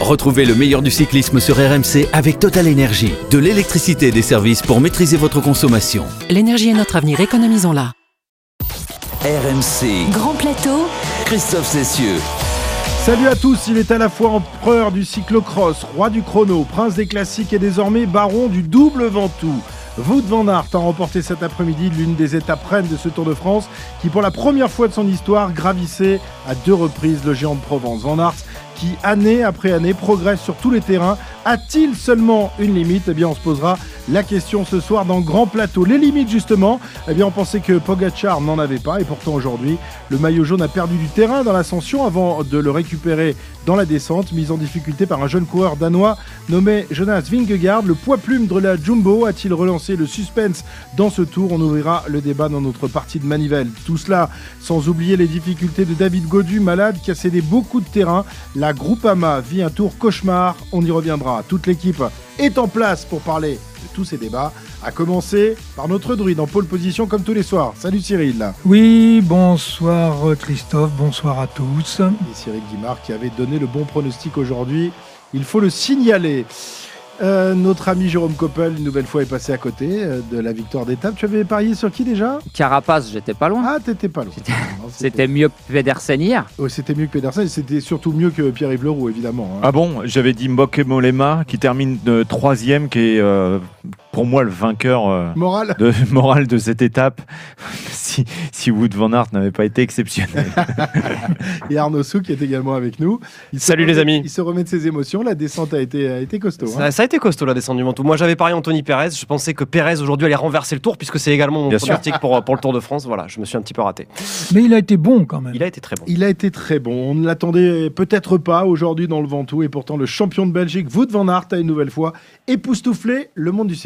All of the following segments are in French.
Retrouvez le meilleur du cyclisme sur RMC avec Total Énergie. De l'électricité et des services pour maîtriser votre consommation. L'énergie est notre avenir, économisons-la. RMC. Grand plateau, Christophe Cessieux. Salut à tous, il est à la fois empereur du cyclocross, roi du chrono, prince des classiques et désormais baron du double Ventoux. Wout van Aert a remporté cet après-midi l'une des étapes reines de ce Tour de France qui pour la première fois de son histoire gravissait à deux reprises le géant de Provence. Van Aert qui année après année progresse sur tous les terrains. A-t-il seulement une limite? Eh bien on se posera la question ce soir dans Grand Plateau. Les limites justement, eh bien on pensait que Pogachar n'en avait pas et pourtant aujourd'hui le maillot jaune a perdu du terrain dans l'ascension avant de le récupérer dans la descente, mise en difficulté par un jeune coureur danois nommé Jonas Vingegaard. Le poids plume de la Jumbo a-t-il relancé le suspense dans ce tour? On ouvrira le débat dans notre partie de manivelle. Tout cela sans oublier les difficultés de David Godu, malade, qui a cédé beaucoup de terrain. Groupama vit un tour cauchemar, on y reviendra. Toute l'équipe est en place pour parler de tous ces débats, à commencer par notre druide en pole position comme tous les soirs. Salut Cyril Oui, bonsoir Christophe, bonsoir à tous. Et Cyril Guimard qui avait donné le bon pronostic aujourd'hui, il faut le signaler. Euh, notre ami Jérôme Coppel, une nouvelle fois, est passé à côté euh, de la victoire d'étape. Tu avais parié sur qui déjà? Carapace, j'étais pas loin. Ah, t'étais pas loin. Non, C'était mieux que Pedersen hier. Ouais, c'était mieux que Pedersen, c'était surtout mieux que Pierre-Yves Leroux, évidemment. hein. Ah bon? J'avais dit Mbok Molema qui termine de troisième, qui est euh, pour moi le vainqueur euh, Moral de, moral de cette étape. si, si Wood Van Aert n'avait pas été exceptionnel. et Arnaud Souk qui est également avec nous. Il Salut les amis. Il se remet de ses émotions. La descente a été, a été costaud. hein. Ça, a été costaud la descente du Ventoux. Moi j'avais parié Anthony Perez. Je pensais que Perez aujourd'hui allait renverser le tour puisque c'est également mon pronostic pour, pour le Tour de France. Voilà, je me suis un petit peu raté. Mais il a été bon quand même. Il a été très bon. Il a été très bon. On ne l'attendait peut-être pas aujourd'hui dans le Ventoux. Et pourtant, le champion de Belgique, Wout van Aert, a une nouvelle fois époustouflé le monde du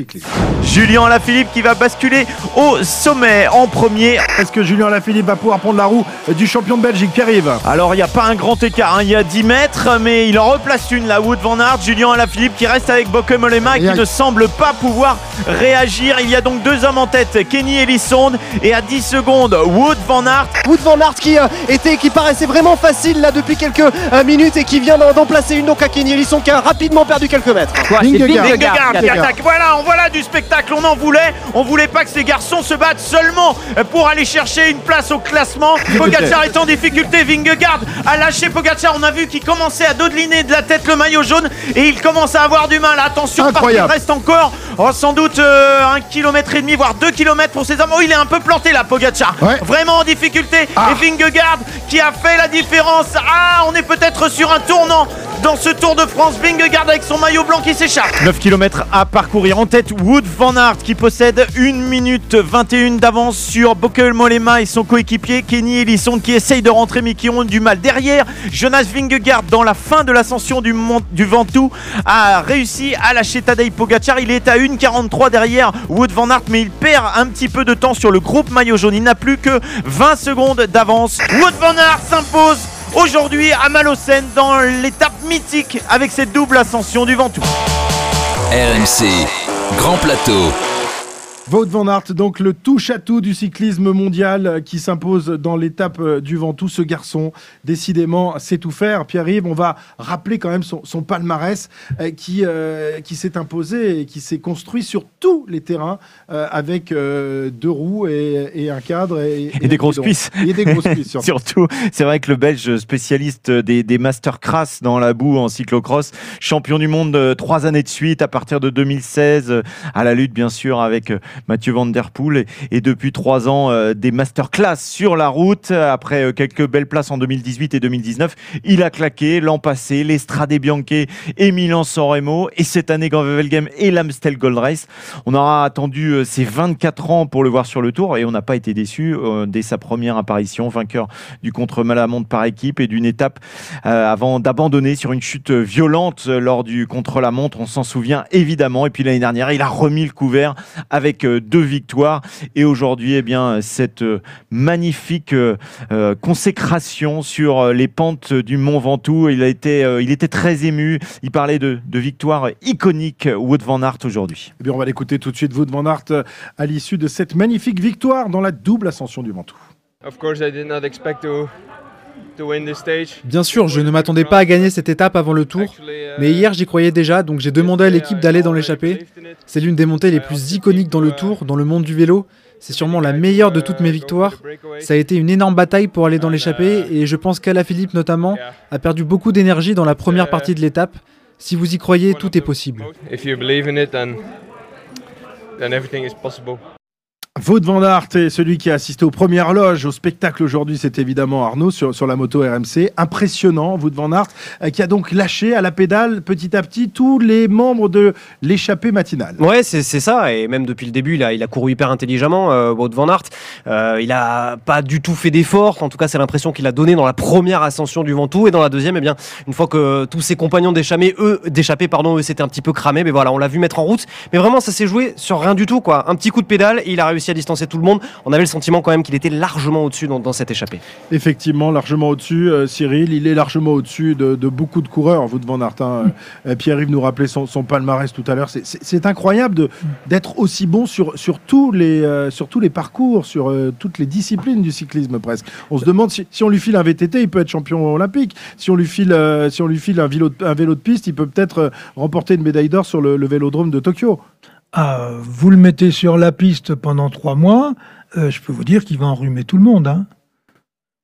Julien Alaphilippe qui va basculer au sommet en premier. Est-ce que Julien Lafilippe va pouvoir prendre la roue du champion de Belgique, Pierre-Yves Alors il n'y a pas un grand écart, hein. il y a 10 mètres, mais il en replace une, la Wood Van Aert, Julien Alaphilippe qui reste avec Boke Mollema et qui ne semble pas pouvoir réagir. Il y a donc deux hommes en tête, Kenny Elissonde et à 10 secondes, Wood Van Aert. Wout van Aert qui, euh, était, qui paraissait vraiment facile là depuis quelques euh, minutes et qui vient d'en placer une donc à Kenny Elissonde qui a rapidement perdu quelques mètres. Quoi, Vingegaard. Vingegaard Vingegaard qui attaque. Voilà, on du spectacle. On en voulait. On voulait pas que ces garçons se battent seulement pour aller chercher une place au classement. Pogacar est en difficulté. Vingegaard a lâché Pogacar. On a vu qu'il commençait à dodeliner de la tête le maillot jaune et il commence à avoir du mal. Attention, parce qu'il Incroyable. reste encore oh, sans doute euh, un kilomètre et demi, voire deux kilomètres pour ses hommes. Oh, il est un peu planté là, Pogacar. Ouais. Vraiment en difficulté. Ah. Et Vingegaard qui a fait la différence. Ah, on est peut-être sur un tournant dans ce Tour de France. Vingegaard avec son maillot blanc qui s'échappe. 9 km à parcourir. En tête, Wood Van Aert qui possède 1 minute 21 d'avance sur Bokel Mollema et son coéquipier Kenny Elissonde qui essaye de rentrer mais qui ont du mal. Derrière, Jonas Vingegaard dans la fin de l'ascension du Ventoux a réussi à lâcher Tadej Pogacar. Il est à 1,43 derrière Wood Van Aert mais il perd un petit peu de temps sur le groupe maillot jaune. Il n'a plus que 20 secondes d'avance. Wood Van Aert s'impose aujourd'hui à Malocène dans l'étape mythique avec cette double ascension du Ventoux. RMC. Grand plateau. Wout van Aert, donc le touche-à-tout du cyclisme mondial euh, qui s'impose dans l'étape euh, du Ventoux. Ce garçon, décidément, sait tout faire. Pierre-Yves, on va rappeler quand même son, son palmarès euh, qui, euh, qui s'est imposé et qui s'est construit sur tous les terrains euh, avec deux roues et, et un cadre. Et, Et des grosses cuisses. Et des grosses cuisses, surtout. Surtout, c'est vrai que le Belge spécialiste des, des masters crass dans la boue en cyclocross, champion du monde trois années de suite à partir de 2016, euh, à la lutte bien sûr avec Mathieu Van Der Poel et, depuis trois ans euh, des masterclass sur la route. Après euh, quelques belles places en 2018 et 2019, il a claqué l'an passé l'Estrade Bianche et Milan-San Remo et cette année Gand-Wevelgem et l'Amstel Gold Race. On aura attendu euh, ses 24 ans pour le voir sur le tour et on n'a pas été déçu dès sa première apparition, vainqueur du contre-la-montre par équipe et d'une étape avant d'abandonner sur une chute violente lors du contre-la-montre. On s'en souvient évidemment. Et puis l'année dernière, il a remis le couvert avec deux victoires. Et aujourd'hui, eh bien, cette euh, magnifique euh, euh, consécration sur les pentes du Mont Ventoux. Il, a été, il était très ému. Il parlait de, de victoire iconique, Wout van Aert, aujourd'hui. Eh bien, on va l'écouter tout de suite, Wout van Aert, à l'issue de cette magnifique victoire dans la double ascension du Ventoux. Of course, I did not expect to Bien sûr, je ne m'attendais pas à gagner cette étape avant le tour, mais hier j'y croyais déjà, donc j'ai demandé à l'équipe d'aller dans l'échappée. C'est l'une des montées les plus iconiques dans le tour, dans le monde du vélo. C'est sûrement la meilleure de toutes mes victoires. Ça a été une énorme bataille pour aller dans l'échappée et je pense qu'Alaphilippe notamment a perdu beaucoup d'énergie dans la première partie de l'étape. Si vous y croyez, tout est possible. Vaud van Aert est celui qui a assisté aux premières loges au spectacle aujourd'hui, c'est évidemment Arnaud sur, la moto RMC. Impressionnant, Vaud van Aert, euh, qui a donc lâché à la pédale petit à petit tous les membres de l'échappée matinale. Ouais, c'est ça. Et même depuis le début, il a, couru hyper intelligemment, euh, van Aert. Euh, il a pas du tout fait d'efforts. En tout cas, c'est l'impression qu'il a donné dans la première ascension du Ventoux. Et dans la deuxième, eh bien, une fois que tous ses compagnons d'échappée, eux, d'échappée, pardon, eux, s'étaient un petit peu cramés. Mais voilà, on l'a vu mettre en route. Mais vraiment, ça s'est joué sur rien du tout, quoi. Un petit coup de pédale il a réussi à distancer tout le monde. On avait le sentiment quand même qu'il était largement au-dessus dans, dans cette échappée. Effectivement, largement au-dessus, euh, Cyril. Il est largement au-dessus de, de beaucoup de coureurs, vous Van Aert. hein. Euh, Pierre-Yves nous rappelait son, son palmarès tout à l'heure. C'est- C'est c'est incroyable de- d'être aussi bon sur, sur, tous les, euh, sur tous les parcours, sur euh, toutes les disciplines du cyclisme presque. On se demande si, si on lui file un VTT, il peut être champion olympique. Si on lui file, euh, si on lui file un, vélo de, un vélo de piste, il peut peut-être euh, remporter une médaille d'or sur le, le vélodrome de Tokyo. Ah, vous le mettez sur la piste pendant trois mois, euh, je peux vous dire qu'il va enrhumer tout le monde. Hein.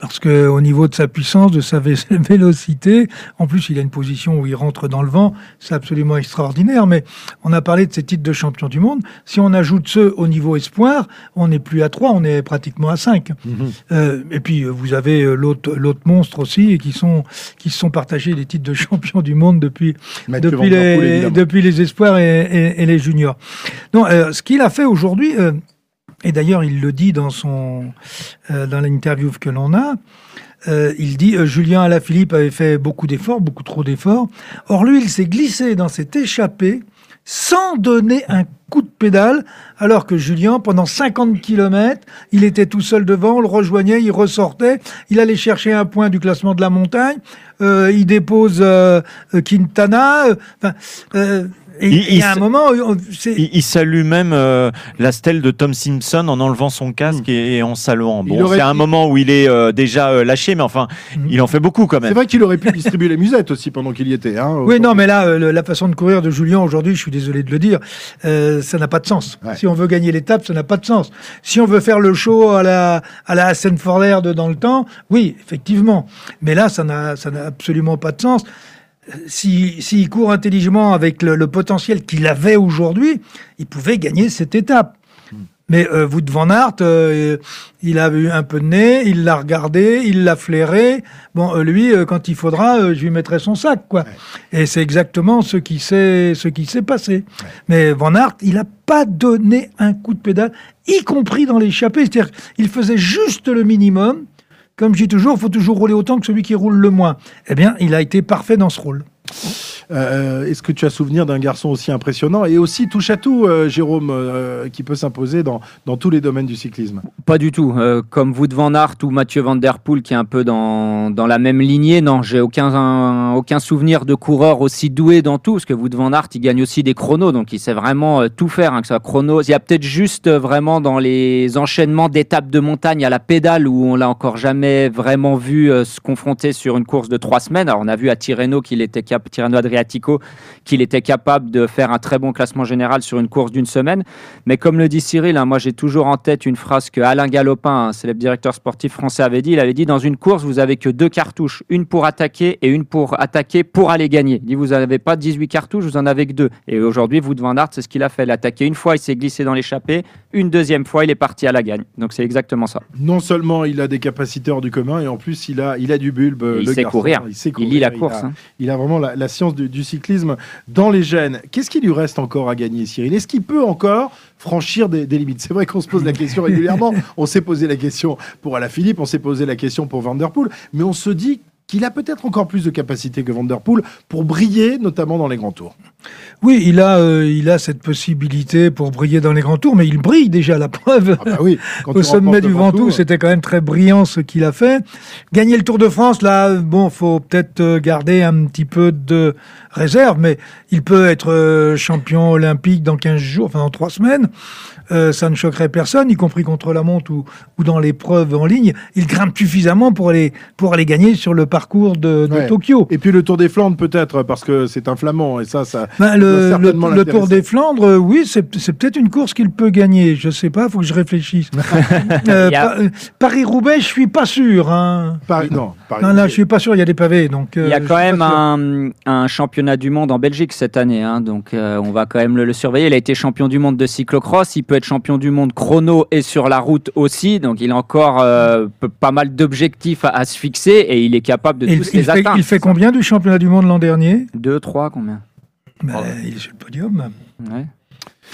Parce que au niveau de sa puissance, de sa vé- vélocité, en plus il a une position où il rentre dans le vent, c'est absolument extraordinaire. Mais on a parlé de ses titres de champion du monde. Si on ajoute ceux au niveau espoir, on n'est plus à 3, on est pratiquement à 5. Euh, et puis vous avez euh, l'autre l'autre monstre aussi, et qui sont qui se sont partagés les titres de champion du monde depuis Mathieu depuis les, évidemment. depuis les espoirs et, et- et les juniors. Non, euh, ce qu'il a fait aujourd'hui, euh, et d'ailleurs il le dit dans son euh, dans l'interview que l'on a, euh, il dit euh, Julien Alaphilippe avait fait beaucoup d'efforts, beaucoup trop d'efforts. Or lui, il s'est glissé dans cette échappée sans donner un coup de pédale, alors que Julien, pendant 50 km, il était tout seul devant, on le rejoignait, il ressortait, il allait chercher un point du classement de la montagne, euh, il dépose euh, euh, Quintana, euh, euh, Il- il y a un moment, on- c'est- Il, il salue même euh, la stèle de Tom Simpson en enlevant son casque et, et en saluant. Il Bon, aurait c'est un moment où il est euh, déjà euh, lâché, mais enfin, Mm. il en fait beaucoup quand C'est même. vrai qu'il aurait pu distribuer les musettes aussi pendant qu'il y était. Hein, Oui, non, mais là, euh, la façon de courir de Julien aujourd'hui, je suis désolé de le dire, euh, ça n'a pas de sens. Ouais. Si on veut gagner l'étape, ça n'a pas de sens. Si on veut faire le show à la à la de dans le temps, oui, effectivement. Mais là, ça n'a ça n'a absolument pas de sens. Euh, Si s'il court intelligemment avec le, le potentiel qu'il avait aujourd'hui, il pouvait gagner cette étape. Mais euh, Wout van Aert, euh, il a eu un peu de nez, il l'a regardé, il l'a flairé. Bon, euh, lui, euh, quand il faudra, je lui mettrai son sac, quoi. Et c'est exactement ce qui s'est ce qui s'est passé. Mais Van Aert, il n'a pas donné un coup de pédale, y compris dans l'échappée. C'est-à-dire qu'il faisait juste le minimum. Comme je dis toujours, il faut toujours rouler autant que celui qui roule le moins. Eh bien, il a été parfait dans ce rôle. Euh, Est-ce que tu as souvenir d'un garçon aussi impressionnant et aussi touche à tout, euh, Jérôme, euh, qui peut s'imposer dans, dans tous les domaines du cyclisme? Pas du tout. Comme Wout van Aert ou Mathieu Van Der Poel qui est un peu dans, dans la même lignée, non, j'ai aucun, un- aucun souvenir de coureur aussi doué dans tout, parce que Wout van Aert, il gagne aussi des chronos, donc il sait vraiment tout faire, hein, que ce soit chrono. Il y a peut-être juste vraiment dans les enchaînements d'étapes de montagne à la pédale où on l'a encore jamais vraiment vu se confronter sur une course de trois semaines. Alors on a vu à Tirreno qu'il était cap Tirreno Adriatico qu'il était capable de faire un très bon classement général sur une course d'une semaine. Mais comme le dit Cyril, hein, moi j'ai toujours en tête une phrase que Alain Galopin, un célèbre directeur sportif français, avait dit. Il avait dit dans une course, vous avez que deux cartouches, une pour attaquer et une pour attaquer pour aller gagner. Il dit vous n'avez pas 18 cartouches, vous en avez que deux. Et aujourd'hui, Wout van Aert, c'est ce qu'il a fait. Il a attaqué une fois, il s'est glissé dans l'échappée. Une deuxième fois, il est parti à la gagne. Donc c'est exactement ça. Non seulement il a des capacités hors du commun, et en plus il a, il a du bulbe. Il le sait garçon. courir. Il, sait Il courir. lit la course. a, hein. il a vraiment la, la science du, du cyclisme dans les gènes. Qu'est-ce qu'il lui reste encore à gagner, Cyril? Est-ce qu'il peut encore franchir des, des limites? C'est vrai qu'on se pose la question régulièrement. on s'est posé la question pour Alaphilippe, on s'est posé la question pour Van Der Poel, mais on se dit qu'il a peut-être encore plus de capacité que Van Der Poel pour briller, notamment dans les grands tours. Oui, il a, euh, il a cette possibilité pour briller dans les grands tours, mais il brille déjà, la preuve. Ah bah oui, quand Au sommet du Ventoux, Ventoux, c'était quand même très brillant ce qu'il a fait. Gagner le Tour de France, là, bon, faut peut-être euh, garder un petit peu de réserve, mais il peut être euh, champion olympique dans 15 jours, enfin dans 3 semaines. Euh, ça ne choquerait personne, y compris contre la montre ou, ou dans l'épreuve en ligne. Il grimpe suffisamment pour aller, pour aller gagner sur le parcours de, de Ouais. Tokyo. Et puis le Tour des Flandres peut-être parce que c'est un flamand et ça, ça. Ben, doit le, le, certainement le Tour des Flandres, euh, oui, c'est peut-être une course qu'il peut gagner. Je sais pas, faut que je réfléchisse. Euh, a- euh, Paris-Roubaix, je suis pas sûr. Hein. Paris, non, Paris. Non, là, je suis pas sûr. Il y a des pavés, donc. euh, Il y a quand même un, un championnat du monde en Belgique cette année, hein, donc euh, on va quand même le, le surveiller. Il a été champion du monde de cyclocross, il peut être champion du monde chrono et sur la route aussi, donc il a encore euh, pas mal d'objectifs à, à se fixer et il est capable de Il, tous il les fait, atteindre. il fait combien du championnat du monde l'an dernier? Deux, trois, combien? Ben, Il est sur le podium. Ouais.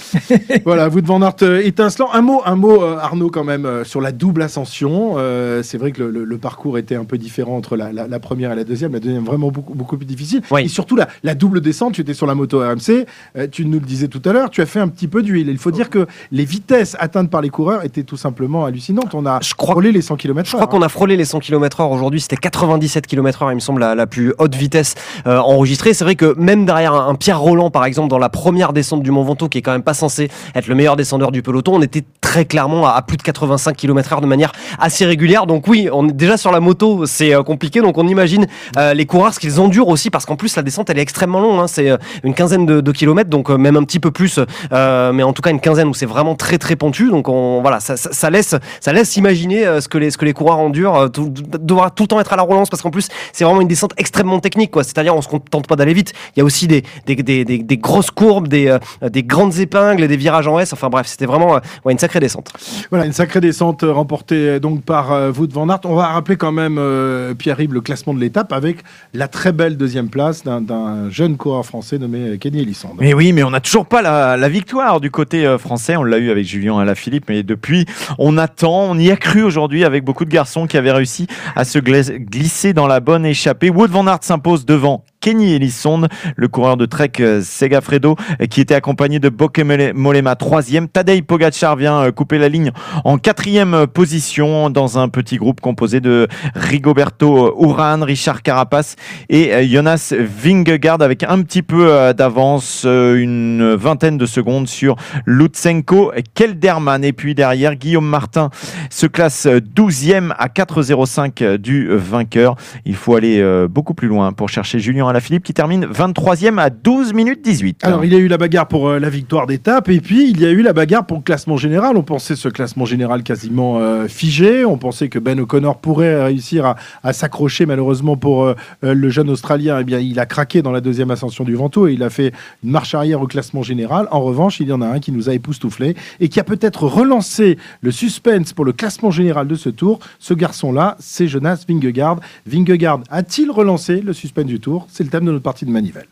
Voilà, vous devant Aert euh, étincelant. Un mot, un mot, euh, Arnaud, quand même, euh, sur la double ascension. Euh, c'est vrai que le, le- le parcours était un peu différent entre la, la- la première et la deuxième. La deuxième, vraiment beaucoup, beaucoup plus difficile. Oui. Et surtout, la, la double descente, tu étais sur la moto RMC. euh, tu nous le disais tout à l'heure, tu as fait un petit peu d'huile. Il faut dire que les vitesses atteintes par les coureurs étaient tout simplement hallucinantes. On a Je crois frôlé les 100 km Je crois qu'on a frôlé les 100 km/h aujourd'hui. C'était 97 km/h, il me semble, la, la plus haute vitesse euh, enregistrée. C'est vrai que même derrière un, un Pierre Roland, par exemple, dans la première descente du Mont Ventoux, qui est quand même pas censé être le meilleur descendeur du peloton, on était très clairement à, plus de 85 km/h de manière assez régulière. Donc oui, on est déjà sur la moto, c'est euh, compliqué. Donc on imagine euh, les coureurs ce qu'ils endurent aussi, parce qu'en plus la descente elle est extrêmement longue. hein. c'est euh, une quinzaine de, kilomètres, donc même un petit peu plus, mais en tout cas une quinzaine où c'est vraiment très très pentu. Donc on, voilà, ça, laisse ça laisse imaginer ce que les ce que les coureurs endurent, tout- devoir tout le temps être à la relance, parce qu'en plus c'est vraiment une descente extrêmement technique. C'est-à-dire on se contente pas d'aller vite. Il y a aussi des des, des, grosses courbes, des des grandes épingles, et des virages en S. Enfin bref, c'était vraiment euh, ouais, une sacrée descente. Voilà, une sacrée descente euh, remportée euh, donc par euh, Wout van Aert. On va rappeler quand même, euh, Pierre-Yves, le classement de l'étape avec la très belle deuxième place d'un- jeune coureur français nommé Kenny Elissonde. Mais oui, mais on n'a toujours pas la, la victoire du côté euh, français. On l'a eu avec Julien Alaphilippe, mais depuis, on attend. On y a cru aujourd'hui avec beaucoup de garçons qui avaient réussi à se glisser dans la bonne échappée. Wout van Aert s'impose devant Kenny Elissonde, le coureur de Trek euh, Segafredo, qui était accompagné de Boke Mole- Molema, troisième. Tadej Pogacar vient euh, couper la ligne en quatrième euh, position dans un petit groupe composé de Rigoberto Urán, Richard Carapace et Jonas Vingegaard avec un petit peu d'avance, une vingtaine de secondes sur Lutsenko Kelderman. Et puis derrière, Guillaume Martin se classe euh, 12e à 4,05 euh, du vainqueur. Il faut aller beaucoup plus loin pour chercher Julien Alaphilippe qui termine 23e à 12 minutes 18. Alors, il y a eu la bagarre pour euh, la victoire d'étape et puis il y a eu la bagarre pour le classement général. On pensait ce classement général quasiment euh, figé. On pensait que Ben O'Connor pourrait réussir à, s'accrocher. Malheureusement pour euh, le jeune Australien, eh bien, il a craqué dans la deuxième ascension du Ventoux et il a fait une marche arrière au classement général. En revanche, il y en a un qui nous a époustouflé et qui a peut-être relancé le suspense pour le classement général de ce tour. Ce garçon-là, c'est Jonas Vingegaard. Vingegaard a-t-il relancé le suspense du tour? C'est le thème de notre partie de Manivelle.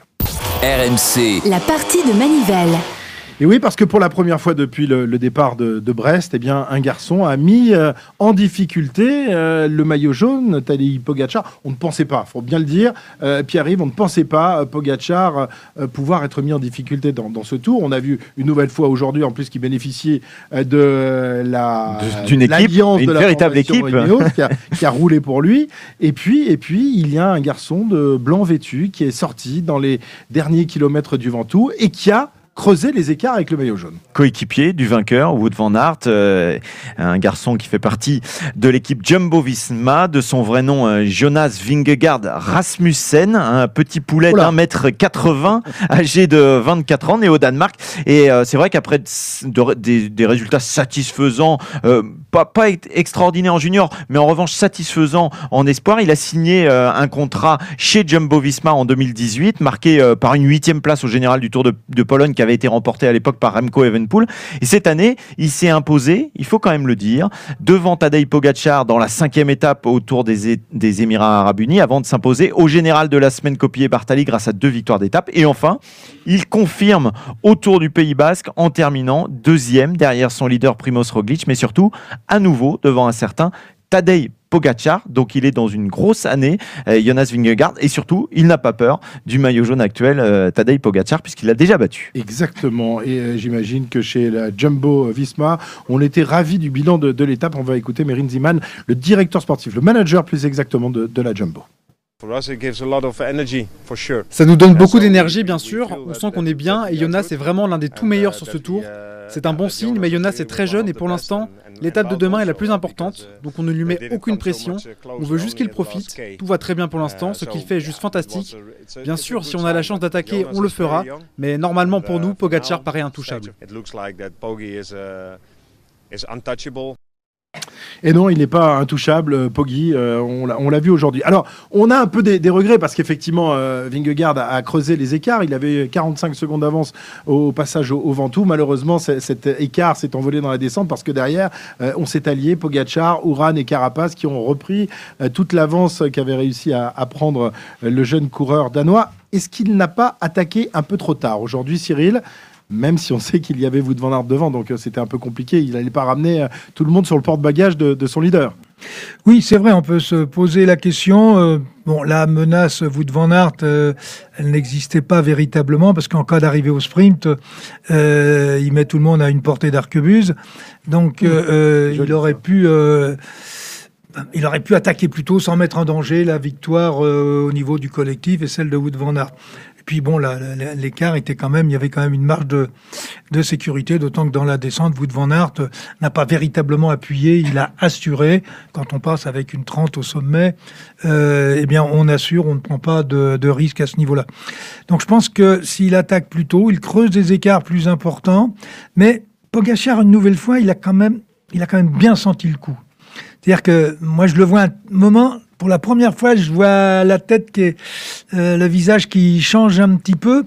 RMC, La partie de Manivelle. Et oui, parce que pour la première fois depuis le, le départ de, de Brest, eh bien, un garçon a mis euh, en difficulté euh, le maillot jaune, Tadej Pogacar. On ne pensait pas, faut bien le dire, euh, Pierre-Yves, on ne pensait pas Pogacar pouvoir être mis en difficulté dans, dans ce tour. On a vu une nouvelle fois aujourd'hui, en plus, qui bénéficiait de la d'une équipe, une de la véritable équipe. Qui, a, qui a roulé pour lui. Et puis, et puis, il y a un garçon de blanc vêtu qui est sorti dans les derniers kilomètres du Ventoux et qui a creusé les écarts avec le maillot jaune. coéquipier du vainqueur, Wout van Aert, euh, un garçon qui fait partie de l'équipe Jumbo-Visma, de son vrai nom euh, Jonas Vingegaard Rasmussen, un petit poulet d'un mètre 80, âgé de 24 ans, né au Danemark. Et euh, c'est vrai qu'après de- des, des résultats satisfaisants, euh, pas, pas ex- extraordinaires en junior, mais en revanche satisfaisants en espoir, il a signé euh, un contrat chez Jumbo-Visma en 2018, marqué euh, par une huitième place au général du Tour de, Pologne qui avait été remporté à l'époque par Remco Evenepoel. Et cette année, il s'est imposé, il faut quand même le dire, devant Tadej Pogacar dans la cinquième étape au Tour des, des Émirats Arabes Unis, avant de s'imposer au général de la semaine copié Bartali grâce à deux victoires d'étape. Et enfin, il confirme au Tour du Pays Basque en terminant deuxième derrière son leader Primoz Roglic, mais surtout à nouveau devant un certain Tadej Pogacar, donc il est dans une grosse année, euh, Jonas Vingegaard, et surtout, il n'a pas peur du maillot jaune actuel, euh, Tadej Pogacar, puisqu'il l'a déjà battu. Exactement, et euh, j'imagine que chez la Jumbo Visma, on était ravis du bilan de, de l'étape. On va écouter Merin Ziman, le directeur sportif, le manager plus exactement de, de la Jumbo. Ça nous donne beaucoup d'énergie, bien sûr. On sent qu'on est bien et Jonas est vraiment l'un des tout meilleurs sur ce tour. C'est un bon signe, mais Jonas est très jeune et pour l'instant, l'étape de demain est la plus importante, donc on ne lui met aucune pression. On veut juste qu'il profite. Tout va très bien pour l'instant, ce qu'il fait est juste fantastique. Bien sûr, si on a la chance d'attaquer, on le fera, mais normalement pour nous, Pogacar paraît intouchable. Et non, il n'est pas intouchable, euh, Poggi, euh, on l'a- vu aujourd'hui. Alors, on a un peu des, regrets parce qu'effectivement, euh, Vingegaard a, creusé les écarts. Il avait 45 secondes d'avance au, passage au, Ventoux. Malheureusement, cet écart s'est envolé dans la descente parce que derrière, on s'est allié, Pogacar, Uran et Carapace qui ont repris toute l'avance qu'avait réussi à, à prendre le jeune coureur danois. Est-ce qu'il n'a pas attaqué un peu trop tard? Aujourd'hui, Cyril même si on sait qu'il y avait Wout van Aert devant, donc euh, c'était un peu compliqué. Il n'allait pas ramener euh, tout le monde sur le porte-bagages de, de son leader. Oui, c'est vrai, on peut se poser la question. euh, bon, la menace Wout van Aert, euh, elle n'existait pas véritablement parce qu'en cas d'arrivée au sprint, euh, il met tout le monde à une portée d'arquebuse. Donc, il aurait pu. il aurait pu attaquer plus tôt sans mettre en danger la victoire euh, au niveau du collectif et celle de Wout van Aert. Puis bon, l'écart était quand même, il y avait quand même une marge de, sécurité, d'autant que dans la descente, Wout van Aert n'a pas véritablement appuyé, il a assuré. Quand on passe avec une 30 au sommet, euh, eh bien on assure, on ne prend pas de, risque à ce niveau-là. Donc je pense que s'il attaque plus tôt, il creuse des écarts plus importants, mais Pogacar, une nouvelle fois, il a quand même, il a quand même bien senti le coup. C'est-à-dire que moi, je le vois un moment, pour la première fois, je vois la tête, qui est, euh, le visage qui change un petit peu,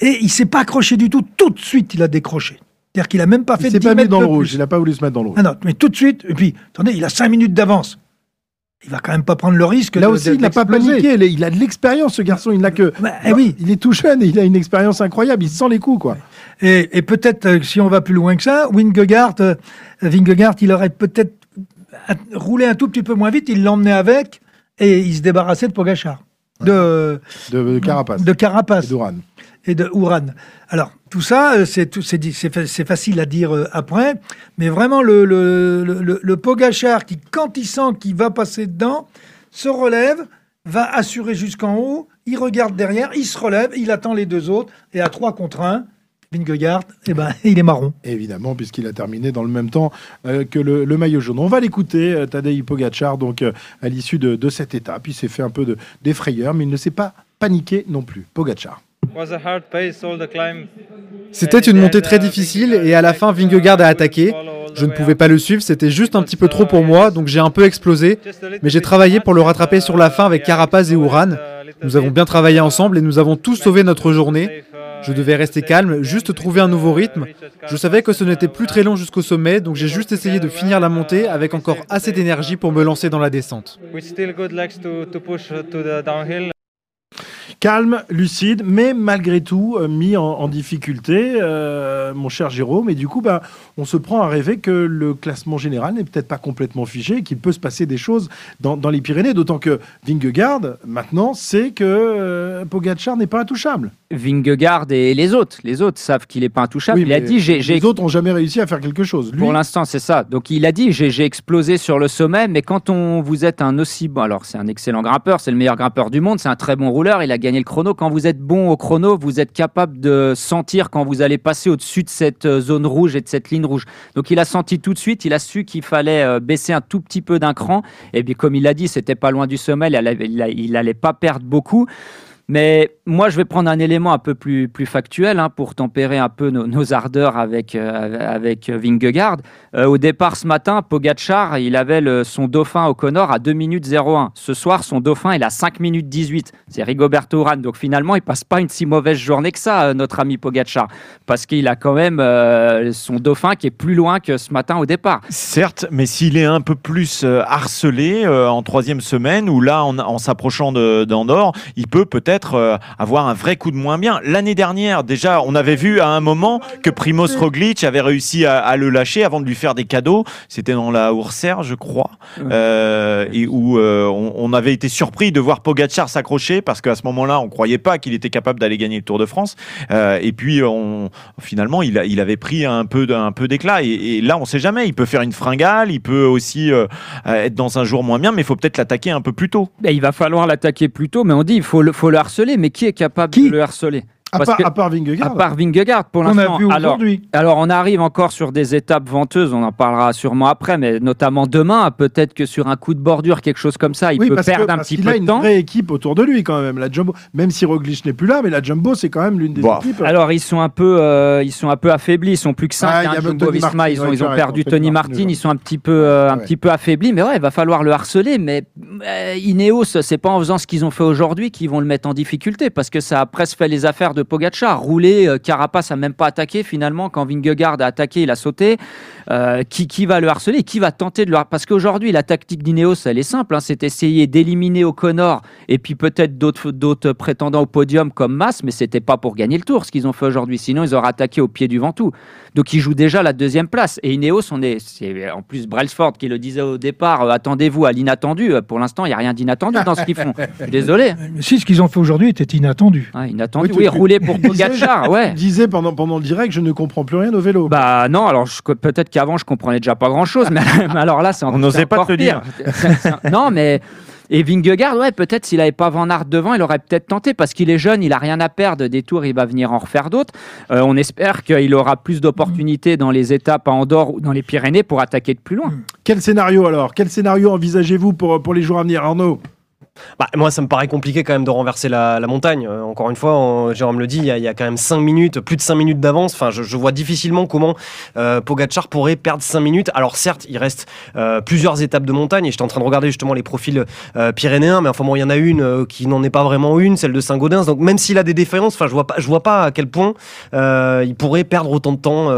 et il s'est pas accroché du tout. Tout de suite, il a décroché. C'est-à-dire qu'il a même pas fait Il s'est 10 pas mis dans le rouge. plus. Il n'a pas voulu se mettre dans le rouge. Ah non, mais tout de suite, et puis, attendez, il a 5 minutes d'avance. Il va quand même pas prendre le risque. Là de- aussi, de- il n'a pas paniqué. Il- a de l'expérience, ce garçon. Il n'a que. Bah, eh oui. Il est tout jeune et il a une expérience incroyable. Il sent les coups, quoi. Et, et peut-être, euh, si on va plus loin que ça, Wingegaard, euh, Vingegaard, il aurait peut-être a- roulé un tout petit peu moins vite, il l'emmenait avec et il se débarrassait de Pogachar. De, De, de Carapace. de Carapace Et d'Uran. et de Ouran. Alors, tout ça, euh, c'est facile à dire euh, après, mais vraiment, le, le, le, le- le Pogachar qui, quand il sent qu'il va passer dedans, se relève, va assurer jusqu'en haut, il regarde derrière, il se relève, il attend les deux autres, et à 3 contre 1, Vingegaard, eh ben, il est marron. Évidemment, puisqu'il a terminé dans le même temps euh, que le, le maillot jaune. On va l'écouter, euh, Tadej Pogacar, donc euh, à l'issue de, de cette étape. Il s'est fait un peu de- d'effrayeur, mais il ne s'est pas paniqué non plus. Pogacar. C'était une montée très difficile et à la fin, Vingegaard a attaqué. Je ne pouvais pas le suivre, c'était juste un petit peu trop pour moi, donc j'ai un peu explosé. Mais j'ai travaillé pour le rattraper sur la fin avec Carapaz et Uran. Nous avons bien travaillé ensemble et nous avons tous sauvé notre journée. Je devais rester calme, juste trouver un nouveau rythme. Je savais que ce n'était plus très long jusqu'au sommet, donc j'ai juste essayé de finir la montée avec encore assez d'énergie pour me lancer dans la descente. Calme, lucide, mais malgré tout euh, mis en, en difficulté, euh, mon cher Jérôme. Et du coup, bah, on se prend à rêver que le classement général n'est peut-être pas complètement figé, qu'il peut se passer des choses dans, dans les Pyrénées. D'autant que Vingegaard, maintenant, sait que euh, Pogacar n'est pas intouchable. Vingegaard et les autres, les autres savent qu'il est pas intouchable. Oui, il a dit j'ai j'ai Les autres n'ont jamais réussi à faire quelque chose. Lui, Pour l'instant, c'est ça. Donc, il a dit j'ai j'ai explosé sur le sommet, mais quand on vous êtes un aussi bon, alors c'est un excellent grimpeur, c'est le meilleur grimpeur du monde, c'est un très bon rouleur, il a gagné le chrono. Quand vous êtes bon au chrono, vous êtes capable de sentir quand vous allez passer au-dessus de cette euh, zone rouge et de cette ligne rouge. Donc, il a senti tout de suite, il a su qu'il fallait euh, baisser un tout petit peu d'un cran. Et puis, comme il l'a dit, c'était pas loin du sommet, il allait, il allait pas perdre beaucoup. Mais moi, je vais prendre un élément un peu plus, factuel hein, pour tempérer un peu nos, ardeurs avec, euh, avec Vingegaard. Euh, au départ ce matin, Pogacar, il avait son dauphin au Connor à 2 minutes 01. Ce soir, son dauphin, il a 5 minutes 18. C'est Rigoberto Urán. Donc finalement, il passe pas une si mauvaise journée que ça, euh, notre ami Pogacar. Parce qu'il a quand même euh, son dauphin qui est plus loin que ce matin au départ. Certes, mais s'il est un peu plus harcelé en troisième semaine, ou là, en, s'approchant d'Andorre, il peut peut-être peut-être euh, avoir un vrai coup de moins bien. L'année dernière, déjà, on avait vu à un moment que Primoz Roglic avait réussi à, à le lâcher avant de lui faire des cadeaux. C'était dans la Oursère, je crois, euh, et où euh, on, on avait été surpris de voir Pogacar s'accrocher parce qu'à ce moment-là, on croyait pas qu'il était capable d'aller gagner le Tour de France. Euh, et puis, on, finalement, il, a- il avait pris un peu, un peu d'éclat. Et, et là, on sait jamais. Il peut faire une fringale, il peut aussi être dans un jour moins bien, mais il faut peut-être l'attaquer un peu plus tôt. Ben, il va falloir l'attaquer plus tôt, mais on dit il faut le, faut le harceler. Mais qui est capable de le harceler? À Parce part, que- à part Vingegaard. À part Vingegaard, pour a l'instant. vu Alors, aujourd'hui. alors, on arrive encore sur des étapes venteuses, on en parlera sûrement après, mais notamment demain, peut-être que sur un coup de bordure, quelque chose comme ça, il oui, peut parce que- perdre un parce petit qu'il peu a de une temps. vraie équipe autour de lui quand même. La Jumbo, même si Roglic n'est plus là, mais la Jumbo c'est quand même l'une des Bon. équipes. Alors ils sont un peu, euh, ils sont un peu affaiblis. Ils sont plus que 5 Ah, a Tony Martin, Ils ont, ouais, ils ont tu as perdu Tony Tony Martin. Martin, Ils sont un petit peu, euh, un Ouais. petit peu affaiblis. Mais ouais, il va falloir le harceler. Mais euh, Ineos, c'est pas en faisant ce qu'ils ont fait aujourd'hui qu'ils vont le mettre en difficulté, parce que ça a presque fait les affaires de Pogacar. Rouler, euh, Carapace a même pas attaqué finalement. Quand Vingegaard a attaqué, il a sauté. Euh, qui, qui va le harceler Qui va tenter de le har- Parce qu'aujourd'hui, la tactique d'Ineos, elle est simple. hein, c'est essayer d'éliminer O'Connor et puis peut-être d'autres d'autres prétendants au podium comme Mass, mais c'était pas pour gagner le tour ce qu'ils ont fait aujourd'hui. Sinon, ils auraient attaqué au pied du Ventoux. Donc, ils jouent déjà la deuxième place. Et Ineos, on est, c'est en plus Brailsford qui le disait au départ. euh, attendez-vous à l'inattendu. Euh, Pour l'instant, il y a rien d'inattendu dans ce qu'ils font. Je suis désolé. Si ce qu'ils ont fait aujourd'hui était inattendu. Ouais, inattendu. Oui, tu- rouler pour Pogacar, ouais. Tu disais pendant, pendant le direct, je ne comprends plus rien au vélo. Bah non, alors peut-être qu'avant je comprenais déjà pas grand-chose, mais, mais alors là c'est en- On n'osait pas te le c'est- non, mais et Vingegaard, ouais, peut-être s'il avait pas Van Aert devant, il aurait peut-être tenté parce qu'il est jeune, il a rien à perdre. Des tours, il va venir en refaire d'autres. Euh, on espère qu'il aura plus d'opportunités dans les étapes à Andorre ou dans les Pyrénées pour attaquer de plus loin. Quel scénario alors? Quel scénario envisagez-vous pour, pour les jours à venir, Arnaud? Bah, moi, ça me paraît compliqué quand même de renverser la, la montagne. Euh, encore une fois, on- Jérôme le dit, il y, a, il y a quand même 5 minutes, plus de 5 minutes d'avance. Enfin, je, je vois difficilement comment euh, Pogacar pourrait perdre 5 minutes. Alors certes, il reste euh, plusieurs étapes de montagne et j'étais en train de regarder justement les profils euh, pyrénéens, mais enfin bon, il y en a une qui n'en est pas vraiment une, celle de Saint-Gaudens. Donc même s'il a des défaillances, enfin, je vois pas, je vois pas à quel point il pourrait perdre autant de temps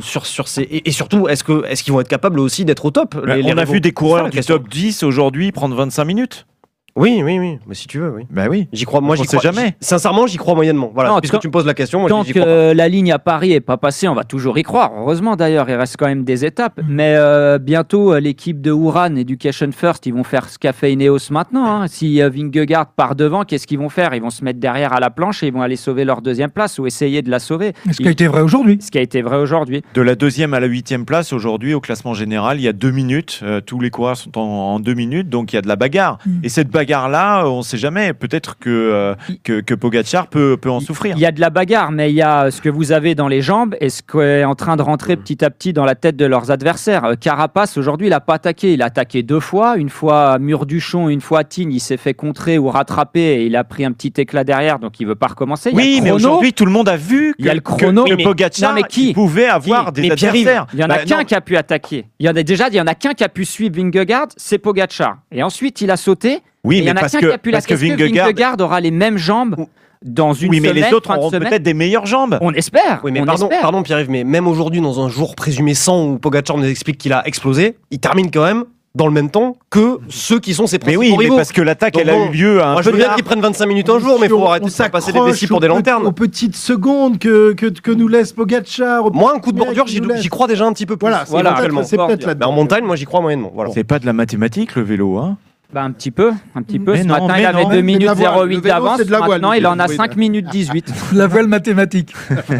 sur sur ces et, et surtout, est-ce qu'ils vont être capables aussi d'être au top Bah, les- les on a rivaux? vu des ça, coureurs du top 10 aujourd'hui prendre 25 minutes. Oui, oui, oui. Mais si tu veux, oui. Bah oui. J'y crois, moi j'y crois jamais. Sincèrement, j'y crois moyennement. Voilà, Non, puisque tu me poses la question, moi Tant que euh, la ligne à Paris est pas passée, on va toujours y croire. Heureusement d'ailleurs, il reste quand même des étapes. Mais euh, bientôt, euh, l'équipe de Ouran Education First, ils vont faire ce qu'a fait Ineos maintenant. hein. Si euh, Vingegaard part devant, qu'est-ce qu'ils vont faire? Ils vont se mettre derrière à la planche et ils vont aller sauver leur deuxième place ou essayer de la sauver. Ce qui a été vrai aujourd'hui. Ce qui a été vrai aujourd'hui. De la deuxième à la huitième place aujourd'hui au classement général, il y a deux minutes. Euh, tous les coureurs sont en, en deux minutes, donc il y a de la bagarre. Mm. Et cette bagarre-là, euh, on ne sait jamais. Peut-être que, euh, que que Pogacar peut peut en souffrir. Il y a de la bagarre, mais il y a ce que vous avez dans les jambes et ce qui est en train de rentrer petit à petit dans la tête de leurs adversaires. Euh, Carapace, aujourd'hui, il n'a pas attaqué. Il a attaqué deux fois. Une fois à Murduchon, une fois à Tignes. Il s'est fait contrer ou rattraper et il a pris un petit éclat derrière, donc il veut pas recommencer. Il Oui, mais aujourd'hui, tout le monde a vu que, Il y a le que- chrono. que Oui, mais- Pogacar mais qui pouvait avoir Qui des adversaires. Il y en a Bah, qu'un qui a pu attaquer. Il y en a déjà, il y en a qu'un qui a pu suivre Vingegaard, c'est Pogacar. Et ensuite, il a sauté. Oui, et mais parce que, la parce que Vingegaard, Vingegaard aura les mêmes jambes dans une oui, mais semaine, les autres auront peut-être des meilleures jambes. On espère. Oui, mais on pardon, espère. pardon Pierre-Yves, mais même aujourd'hui, dans un jour présumé 100 où Pogacar nous explique qu'il a explosé, il termine quand même dans le même temps que ceux qui sont ses Mais principaux oui, mais parce que l'attaque, elle a bon, eu lieu à un Moi, je veux bien qu'ils prennent 25 minutes un jour, mais il faut arrêter de passer des vessies pour des lanternes. Aux petites secondes que, que, que nous laisse Pogacar. Moi, un coup de bordure, j'y crois déjà un petit peu plus. Voilà, c'est Voilà, peut-être- actuellement. c'est peut-être Mais là-dedans. en montagne, moi, j'y crois moyennement. Voilà. C'est pas de la mathématique, le vélo. Hein. Bah, un petit peu, un petit peu. Mais Ce non, matin, il avait non. 2 C'est de minutes la voile. 08 Le vélo, d'avance. Maintenant, il en a oui. 5 minutes 18. La voile mathématique.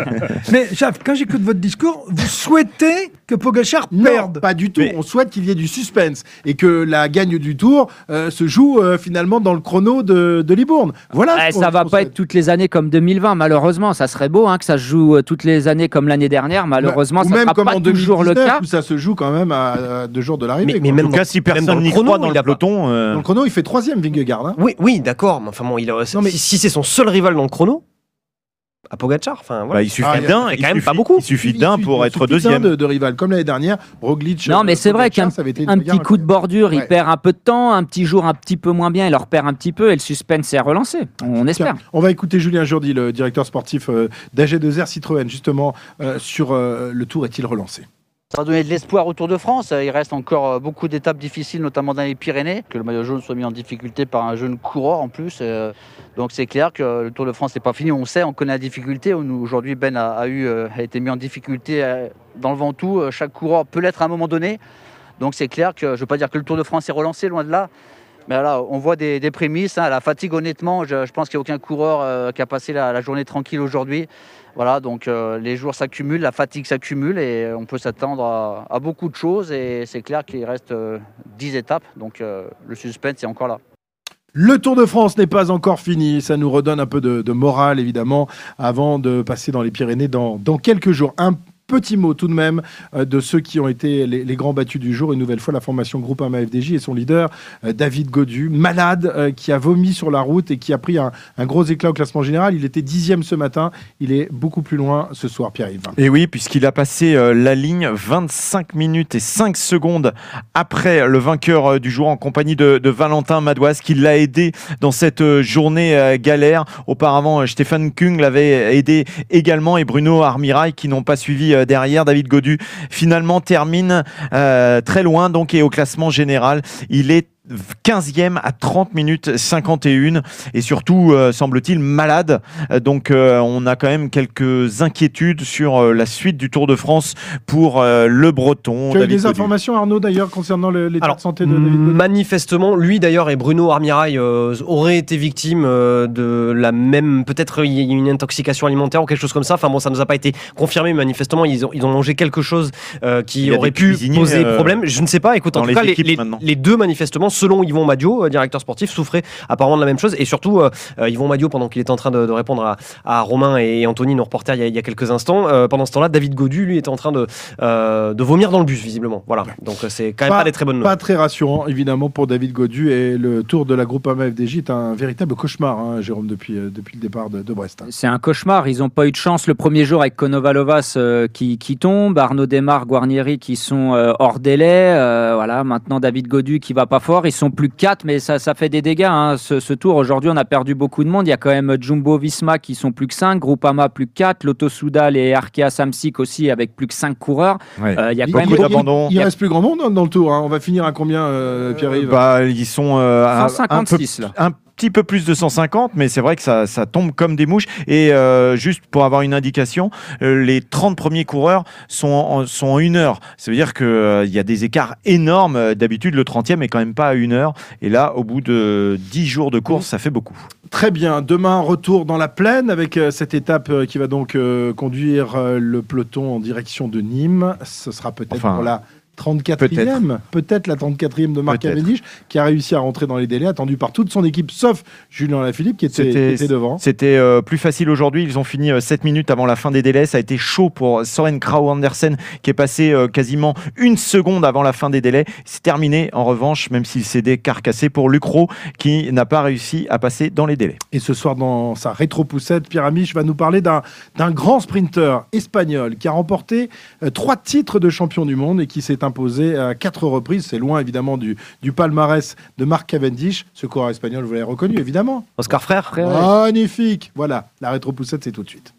Mais Chaf, quand j'écoute votre discours, vous souhaitez que Pogachar Non, perde. pas du tout. Mais- On souhaite qu'il y ait du suspense et que la gagne du tour euh, se joue euh, finalement dans le chrono de, de Libourne. Voilà. Eh, ça va pas souhaite. être toutes les années comme 2020, malheureusement. Ça serait beau hein, que ça se joue euh, toutes les années comme l'année dernière. Malheureusement, Ou ça même sera comme pas en toujours le 2019, cas. où ça se joue quand même à, à deux jours de l'arrivée. Mais- même En tout cas, si personne n'y croit dans le peloton, Dans le chrono, il fait troisième Vingegaard. hein. Oui, oui, d'accord. Mais enfin bon, il a- Non, mais- si, si c'est son seul rival dans le chrono, à Pogacar, enfin voilà. bah, il suffit Ah, d'un. Il quand même pas beaucoup. il suffit d'un pour être deuxième. De, de rival, comme l'année dernière, Roglic. Non, mais euh, c'est vrai qu'un petit coup de bordure, il perd un peu de temps, un petit jour un petit peu moins bien, il leur perd un petit peu et le suspense est relancé. On espère. Tiens, on va écouter Julien Jourdi, le directeur sportif euh, d'AG2R Citroën, justement, euh, sur euh, le tour est-il relancé? Ça va donner de l'espoir au Tour de France. Il reste encore euh, beaucoup d'étapes difficiles, notamment dans les Pyrénées. Que le maillot jaune soit mis en difficulté par un jeune coureur en plus. Euh, donc c'est clair que le Tour de France n'est pas fini. On sait, on connaît la difficulté. Aujourd'hui, Ben a, eu, euh, a été mis en difficulté dans le Ventoux. Chaque coureur peut l'être à un moment donné. Donc c'est clair que je ne veux pas dire que le Tour de France est relancé, loin de là. Mais là, on voit des, prémices. Hein. La fatigue, honnêtement, je, pense qu'il n'y a aucun coureur qui a passé la journée tranquille aujourd'hui. Voilà, donc euh, les jours s'accumulent, la fatigue s'accumule et on peut s'attendre à, beaucoup de choses. Et c'est clair qu'il reste 10 euh, étapes, donc euh, le suspense est encore là. Le Tour de France n'est pas encore fini. Ça nous redonne un peu de, morale, évidemment, avant de passer dans les Pyrénées dans, quelques jours. Petit mot tout de même euh, de ceux qui ont été les, grands battus du jour. Une nouvelle fois, la formation Groupe FDJ et son leader, euh, David Godu, malade, euh, qui a vomi sur la route et qui a pris un, gros éclat au classement général. Il était dixième ce matin. Il est beaucoup plus loin ce soir, Pierre-Yves. Et oui, puisqu'il a passé la ligne 25 minutes et 5 secondes après le vainqueur du jour en compagnie de, Valentin Madouas, qui l'a aidé dans cette journée galère. Auparavant, Stéphane Kung l'avait aidé également et Bruno Armirail qui n'ont pas suivi euh, derrière. David Godu finalement termine euh, très loin donc et au classement général. Il est 15e à 30 minutes 51 et surtout euh, semble-t-il malade. Donc euh, on a quand même quelques inquiétudes sur euh, la suite du Tour de France pour le Breton. Tu as des informations Arnaud d'ailleurs concernant l'état de santé de David Manifestement lui d'ailleurs et Bruno Armirail auraient été victimes de la même peut-être une intoxication alimentaire ou quelque chose comme ça. Enfin bon ça nous a pas été confirmé manifestement ils ont, ils ont mangé quelque chose qui aurait pu poser problème. Je ne sais pas. Écoute en tout cas les, les deux manifestement selon Yvon Madio, euh, directeur sportif, souffrait apparemment de la même chose. Et surtout, euh, euh, Yvon Madio, pendant qu'il était en train de, répondre à, Romain et Anthony, nos reporters, il y a, quelques instants, pendant ce temps-là, David Godu, lui, était en train de, de vomir dans le bus, visiblement. Voilà. Donc c'est quand même pas, des très bonnes nouvelles. Pas très rassurant, évidemment, pour David Godu. Et le tour de la groupe FDJ est un véritable cauchemar, hein, Jérôme, depuis, depuis le départ de, Brest. Hein. C'est un cauchemar. Ils n'ont pas eu de chance le premier jour avec Konovalovas qui, qui tombe, Arnaud Desmar, Guarnieri qui sont hors délai. voilà, maintenant David Godu qui va pas fort. Ils sont plus 4, mais ça, ça fait des dégâts. Hein. Ce, tour, aujourd'hui, on a perdu beaucoup de monde. Il y a quand même Jumbo Visma qui sont plus que 5, Groupama plus que 4, Lotto Soudal et Arkea Samsic aussi avec plus que 5 coureurs. Euh, il y a quand même d'abandon. Il, reste plus grand monde dans le tour. Hein. On va finir à combien, euh, Pierre-Yves bah, Ils sont euh, à 156 là petit peu plus de 150, mais c'est vrai que ça, ça, tombe comme des mouches. Et euh, juste pour avoir une indication, euh, les 30 premiers coureurs sont en, sont en une heure. Ça veut dire qu'il euh, y a des écarts énormes. D'habitude, le 30e est quand même pas à une heure. Et là, au bout de 10 jours de course, ça fait beaucoup. Très bien. Demain, retour dans la plaine avec cette étape qui va donc conduire le peloton en direction de Nîmes. Ce sera peut-être pour la 34e, peut-être la 34e de Marc Cavendish, qui a réussi à rentrer dans les délais, attendu par toute son équipe, sauf Julien Lafilippe qui était, devant. C'était euh, plus facile aujourd'hui. Ils ont fini 7 euh, minutes avant la fin des délais. Ça a été chaud pour Soren Krauw Andersen, qui est passé euh, quasiment une seconde avant la fin des délais. C'est terminé, en revanche, même s'il s'est décarcassé pour Lucro, qui n'a pas réussi à passer dans les délais. Et ce soir, dans sa rétro-poussette, Pierre Amiche va nous parler d'un grand sprinter espagnol qui a remporté trois titres de champion du monde et qui s'est imposé à quatre reprises. C'est loin évidemment du, du palmarès de Marc Cavendish. Ce coureur espagnol, vous l'avez reconnu évidemment. Oscar Frère. Magnifique. Voilà, la rétro-poussette, c'est tout de suite.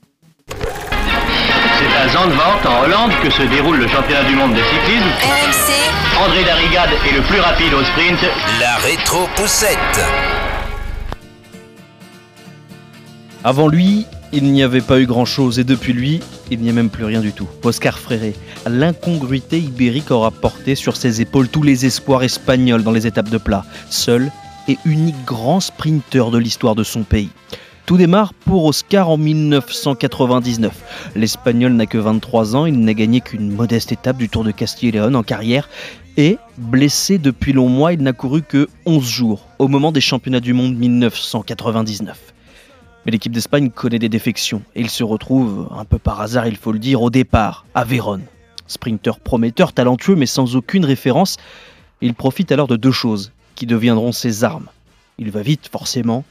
C'est à Zandvoort, en Hollande, que se déroule le championnat du monde de cyclisme. RMC. André Darrigade est le plus rapide au sprint. La rétro-poussette. Avant lui, il n'y avait pas eu grand-chose et depuis lui, il n'y a même plus rien du tout. Oscar Freire, l'incongruité ibérique aura porté sur ses épaules tous les espoirs espagnols dans les étapes de plat, seul et unique grand sprinter de l'histoire de son pays. Tout démarre pour Oscar en 1999. L'Espagnol n'a que 23 ans, il n'a gagné qu'une modeste étape du Tour de Castille et Léon en carrière et, blessé depuis long mois, il n'a couru que 11 jours au moment des championnats du monde 1999. Mais l'équipe d'Espagne connaît des défections et il se retrouve, un peu par hasard il faut le dire, au départ, à Vérone. Sprinter prometteur, talentueux mais sans aucune référence, il profite alors de deux choses qui deviendront ses armes. Il va vite forcément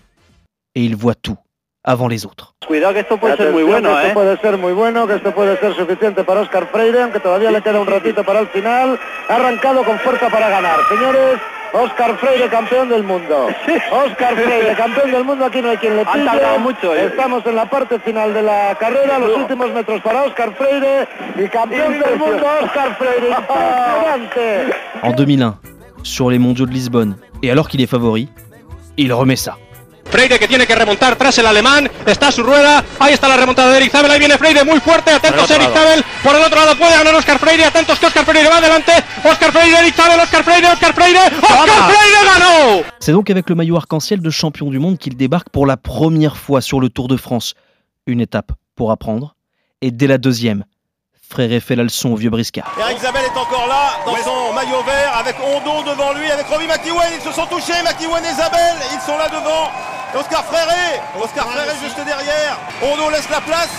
et il voit tout avant les autres. Cuidado que esto puede ser muy bueno, ¿eh? Esto puede ser muy bueno, que esto puede ser suficiente para Oscar Freire, aunque todavía le queda un ratito para el final. Ha arrancado con fuerza para ganar. Señores, Oscar Freire, campeón del mundo. Oscar Freire, campeón del mundo, aquí no hay quien le pille. tardado mucho, eh. Estamos en la parte final de la carrera, los últimos metros para Oscar Freire y campeón del mundo, Oscar Freire. Impresionante. En 2001, sur les mondiaux de Lisbonne, et alors qu'il est favori, il remet ça. Freire que tiene que remontar tras el alemán, está a su rueda, ahí está la remontada de Eric Zabel, ahí viene Freire muy fuerte, atentos Por el Eric otro lado. Zabel, por el otro lado puede ganar Oscar Freire, atentos que Oscar Freire va adelante, Oscar Freire, Eric Zabel, Oscar Freire, Oscar Freire, Oscar Freire ganó C'est donc avec le maillot arc-en-ciel de champion du monde qu'il débarque pour la première fois sur le Tour de France. Une étape pour apprendre, et dès la deuxième, Frère fait la leçon au vieux briscard. Eric Zabel est encore là dans son maillot vert avec Hondo devant lui, avec Robbie McEwen. Ils se sont touchés, McEwen et Zabel. Ils sont là devant. Et Oscar Fréré, Oscar Fréré juste derrière. Hondo laisse la place.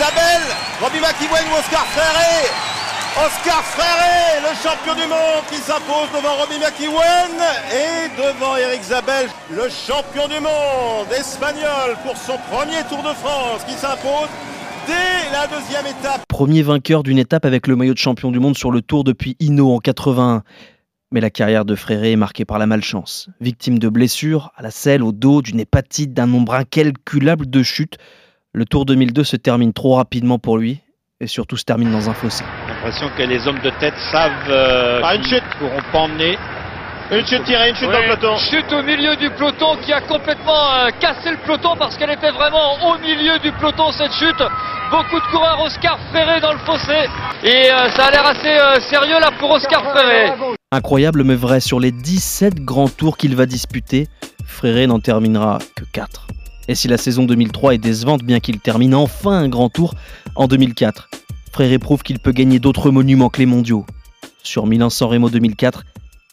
Zabel, Robbie McEwen ou Oscar Fréré. Oscar Fréré, le champion du monde qui s'impose devant Robbie McEwen et devant Eric Zabel, le champion du monde espagnol pour son premier Tour de France qui s'impose dès la deuxième étape. Premier vainqueur d'une étape avec le maillot de champion du monde sur le Tour depuis Hino en 81. Mais la carrière de Fréré est marquée par la malchance. Victime de blessures à la selle, au dos, d'une hépatite, d'un nombre incalculable de chutes, le Tour 2002 se termine trop rapidement pour lui et surtout se termine dans un fossé. l'impression que les hommes de tête savent euh, Ah, une qu'ils chute. pourront pas emmener. Une chute tirée, une chute dans le peloton. Chute au milieu du peloton qui a complètement euh, cassé le peloton parce qu'elle était vraiment au milieu du peloton cette chute. Beaucoup de coureurs Oscar Ferré dans le fossé et euh, ça a l'air assez euh, sérieux là pour Oscar Ferré. Incroyable mais vrai, sur les 17 grands tours qu'il va disputer, Fréré n'en terminera que 4. Et si la saison 2003 est décevante, bien qu'il termine enfin un grand tour en 2004, Fréré prouve qu'il peut gagner d'autres monuments que les mondiaux. Sur Milan-San Remo 2004,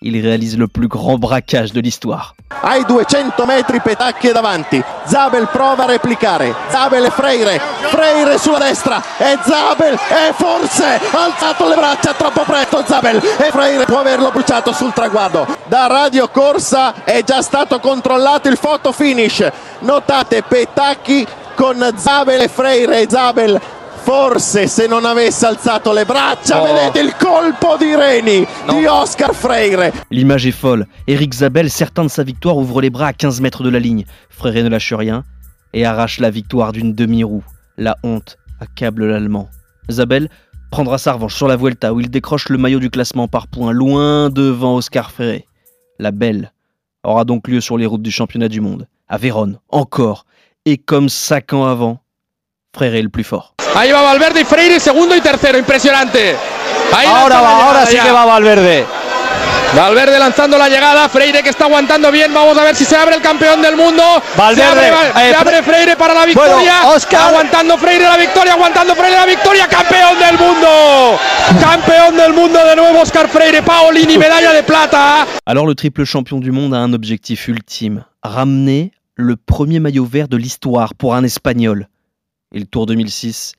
il réalise le plus grand braquage de l'histoire. ai 200 metri Petacchi davanti. Zabel prova a replicare. Zabel e Freire. Freire sulla destra. E Zabel e forse ha alzato le braccia troppo presto Zabel. E Freire può averlo bruciato sul traguardo. Da Radio Corsa è già stato controllato il photo finish. Notate Petacchi con Zabel e Freire. Zabel Forse se non avesse alzato le braccia, Oh. vedete il colpo di reni di Oscar Freire. L'image est folle. Eric Zabel, certain de sa victoire, ouvre les bras à 15 mètres de la ligne. Fréré ne lâche rien et arrache la victoire d'une demi-roue. La honte accable l'Allemand. Zabel prendra sa revanche sur la Vuelta où il décroche le maillot du classement par points, loin devant Oscar Fréré. La belle aura donc lieu sur les routes du championnat du monde, à Vérone, encore. Et comme cinq ans avant, Fréré est le plus fort. Ahí va Valverde y Freire, segundo y tercero, impresionante. Ahí Ahora va, ahora sí ya. que va Valverde. Valverde lanzando la llegada, Freire que está aguantando bien, vamos a ver si se abre el campeón del mundo. Valverde, se abre, eh, se abre Freire para la victoria. Bueno, Oscar. Aguantando Freire la victoria, aguantando Freire la victoria, campeón del mundo. Campeón del mundo de nuevo Oscar Freire, Paolini, medalla de plata. Alors le triple champion du monde a un objectif ultime, ramener le premier maillot vert de l'histoire pour un Espagnol. Et le Tour 2006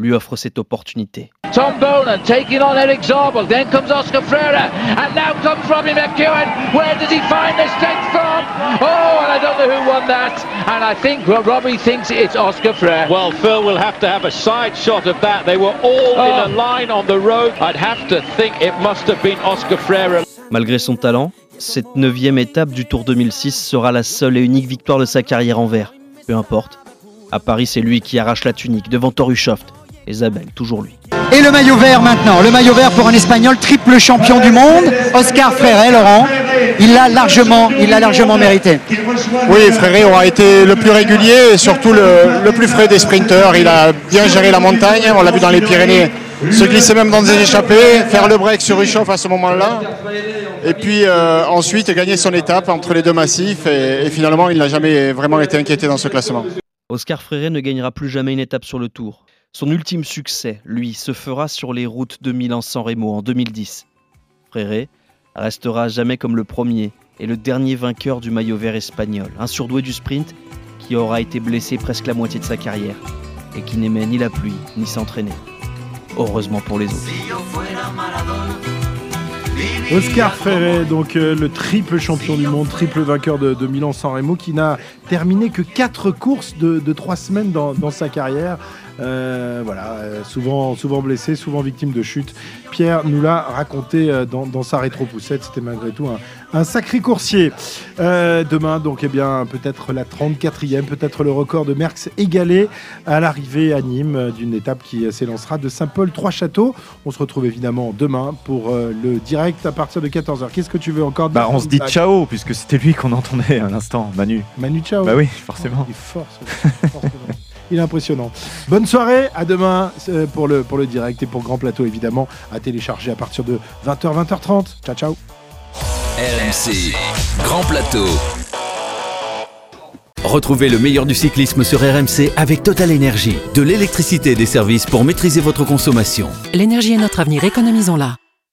lui offre cette opportunité. Tom Bolan taking on Eric Zabel. Then comes Oscar Freire. And now comes Robbie McEwen. Where does he find the strength from? Oh, and I don't know who won that. And I think Ro- Robbie thinks it's Oscar Freire. Well, Phil will have to have a side shot of that. They were all Oh. in a line on the road. I'd have to think it must have been Oscar Freire. Malgré son talent, cette neuvième étape du Tour 2006 sera la seule et unique victoire de sa carrière en vert. Peu importe. À Paris, c'est lui qui arrache la tunique devant Torushoft. Et Zabel, toujours lui. Et le maillot vert maintenant, le maillot vert pour un Espagnol triple champion du monde, Oscar Freire, Laurent. Il l'a largement, il l'a largement mérité. Oui, Fréré aura été le plus régulier et surtout le, le plus frais des sprinteurs. Il a bien géré la montagne, on l'a vu dans les Pyrénées, se glisser même dans des échappées, faire le break sur Ruchoff à ce moment-là. Et puis euh, ensuite gagner son étape entre les deux massifs et, et finalement il n'a jamais vraiment été inquiété dans ce classement. Oscar Freire ne gagnera plus jamais une étape sur le Tour. Son ultime succès, lui, se fera sur les routes de Milan-San Remo en 2010. Freire restera jamais comme le premier et le dernier vainqueur du maillot vert espagnol, un surdoué du sprint qui aura été blessé presque la moitié de sa carrière et qui n'aimait ni la pluie ni s'entraîner. Heureusement pour les autres. Oscar Freire, donc euh, le triple champion du monde, triple vainqueur de, Milan-San Remo, qui n'a terminé que 4 courses de, de 3 semaines dans sa carrière. Euh, voilà, euh, souvent, souvent blessé, souvent victime de chute. Pierre nous l'a raconté euh, dans, dans sa rétro-poussette. C'était malgré tout un, un sacré coursier. Euh, demain, donc, eh bien, peut-être la 34e, peut-être le record de Merckx égalé à l'arrivée à Nîmes d'une étape qui s'élancera de Saint-Paul-Trois-Châteaux. On se retrouve évidemment demain pour le direct à partir de 14h. Qu'est-ce que tu veux encore dire Bah, on se dit ciao, puisque c'était lui qu'on entendait à l'instant, Manu. Manu Ciao. Bah oui, forcément. Il est fort, ce-. Il est impressionnant. Bonne soirée, à demain euh, pour le, pour le direct et pour Grand Plateau évidemment, à télécharger à partir de 20h, 20h30. Ciao, ciao. RMC, Grand Plateau. Retrouvez le meilleur du cyclisme sur RMC avec Total Énergie. De l'électricité et des services pour maîtriser votre consommation. L'énergie est notre avenir, économisons-la.